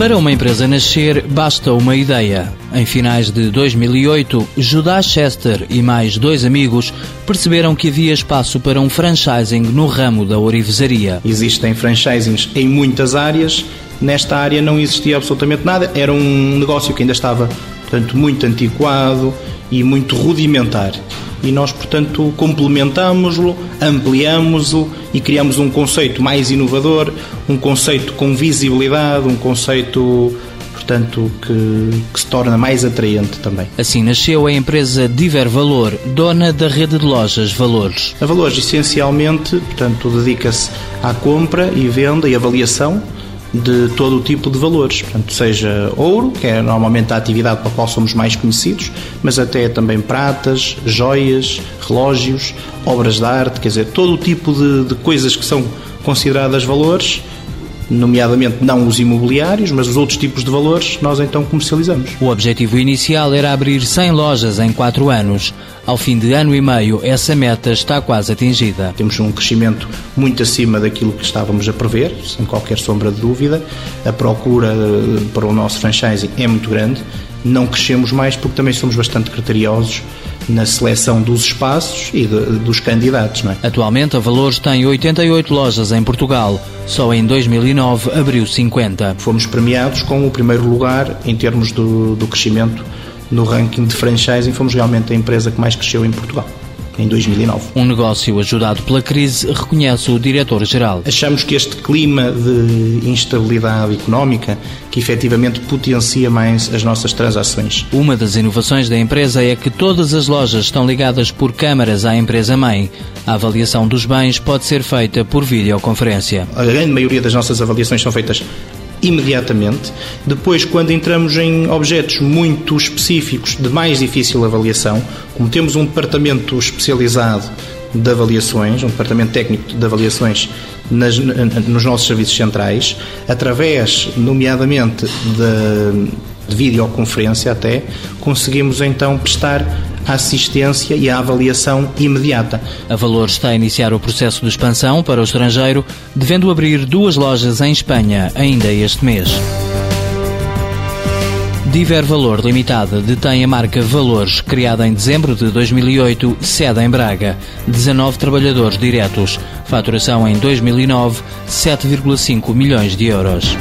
Para uma empresa nascer, basta uma ideia. Em finais de 2008, Judas Chester e mais dois amigos perceberam que havia espaço para um franchising no ramo da orivesaria. Existem franchisings em muitas áreas, nesta área não existia absolutamente nada, era um negócio que ainda estava portanto, muito antiquado e muito rudimentar e nós, portanto, complementamos-lo, ampliamos-o e criamos um conceito mais inovador, um conceito com visibilidade, um conceito portanto, que, que, se torna mais atraente também. Assim nasceu a empresa Diver Valor, dona da rede de lojas Valores. A Valores, essencialmente, portanto, dedica-se à compra e venda e avaliação de todo o tipo de valores, portanto, seja ouro, que é normalmente a atividade para a qual somos mais conhecidos, mas até também pratas, joias, relógios, obras de arte, quer dizer, todo o tipo de, de coisas que são consideradas valores nomeadamente não os imobiliários, mas os outros tipos de valores, nós então comercializamos. O objetivo inicial era abrir 100 lojas em 4 anos. Ao fim de ano e meio, essa meta está quase atingida. Temos um crescimento muito acima daquilo que estávamos a prever, sem qualquer sombra de dúvida. A procura eh, para o nosso franchising é muito grande. Não crescemos mais porque também somos bastante criteriosos na seleção dos espaços e de, dos candidatos. Não é? Atualmente, a Valores tem 88 lojas em Portugal. Só em 2009 abriu 50. Fomos premiados com o primeiro lugar em termos do, do crescimento no ranking de franchising. Fomos realmente a empresa que mais cresceu em Portugal em 2009. Um negócio ajudado pela crise, reconhece o diretor-geral. Achamos que este clima de instabilidade económica que efetivamente potencia mais as nossas transações. Uma das inovações da empresa é que todas as lojas estão ligadas por câmaras à empresa-mãe. A avaliação dos bens pode ser feita por videoconferência. A grande maioria das nossas avaliações são feitas imediatamente. Depois, quando entramos em objetos muito específicos de mais difícil avaliação, como temos um departamento especializado de avaliações, um departamento técnico de avaliações nas, nos nossos serviços centrais, através, nomeadamente, de, de videoconferência até, conseguimos então prestar a assistência e a avaliação imediata. A Valor está a iniciar o processo de expansão para o estrangeiro, devendo abrir duas lojas em Espanha ainda este mês. Diver Valor Limitada detém a marca Valores, criada em dezembro de 2008, sede em Braga. 19 trabalhadores diretos. Faturação em 2009, 7,5 milhões de euros.